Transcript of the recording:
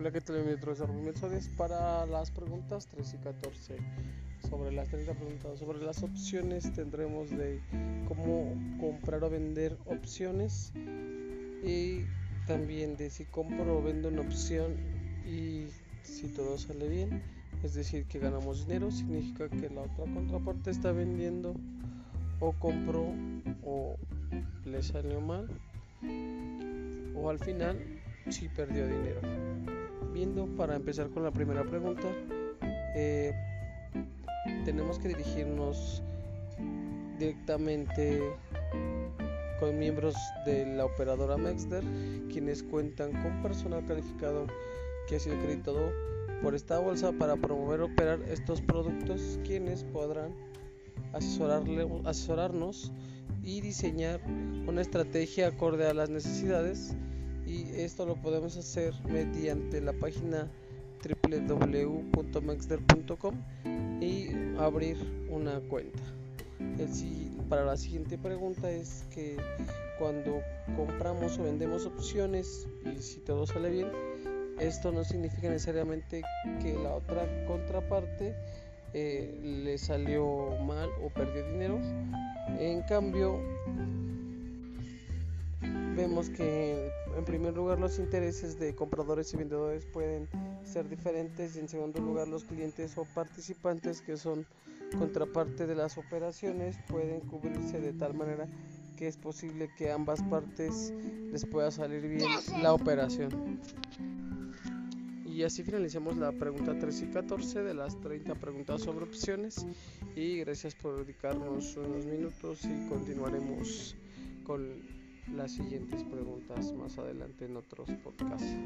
Hola, ¿qué tal? Bienvenidos a para las preguntas 3 y 14. Sobre las 30 preguntas, sobre las opciones tendremos de cómo comprar o vender opciones y también de si compro o vendo una opción y si todo sale bien, es decir, que ganamos dinero, significa que la otra contraparte está vendiendo o compró o le salió mal o al final si perdió dinero. Viendo para empezar con la primera pregunta, eh, tenemos que dirigirnos directamente con miembros de la operadora Mexter, quienes cuentan con personal calificado que ha sido acreditado por esta bolsa para promover operar estos productos, quienes podrán asesorarle, asesorarnos y diseñar una estrategia acorde a las necesidades y esto lo podemos hacer mediante la página www.mexder.com y abrir una cuenta. El, para la siguiente pregunta es que cuando compramos o vendemos opciones y si todo sale bien, esto no significa necesariamente que la otra contraparte eh, le salió mal o perdió dinero. En cambio, vemos que en primer lugar los intereses de compradores y vendedores pueden ser diferentes y en segundo lugar los clientes o participantes que son contraparte de las operaciones pueden cubrirse de tal manera que es posible que ambas partes les pueda salir bien la operación. Y así finalizamos la pregunta 13 y 14 de las 30 preguntas sobre opciones y gracias por dedicarnos unos minutos y continuaremos con las siguientes preguntas más adelante en otros podcasts.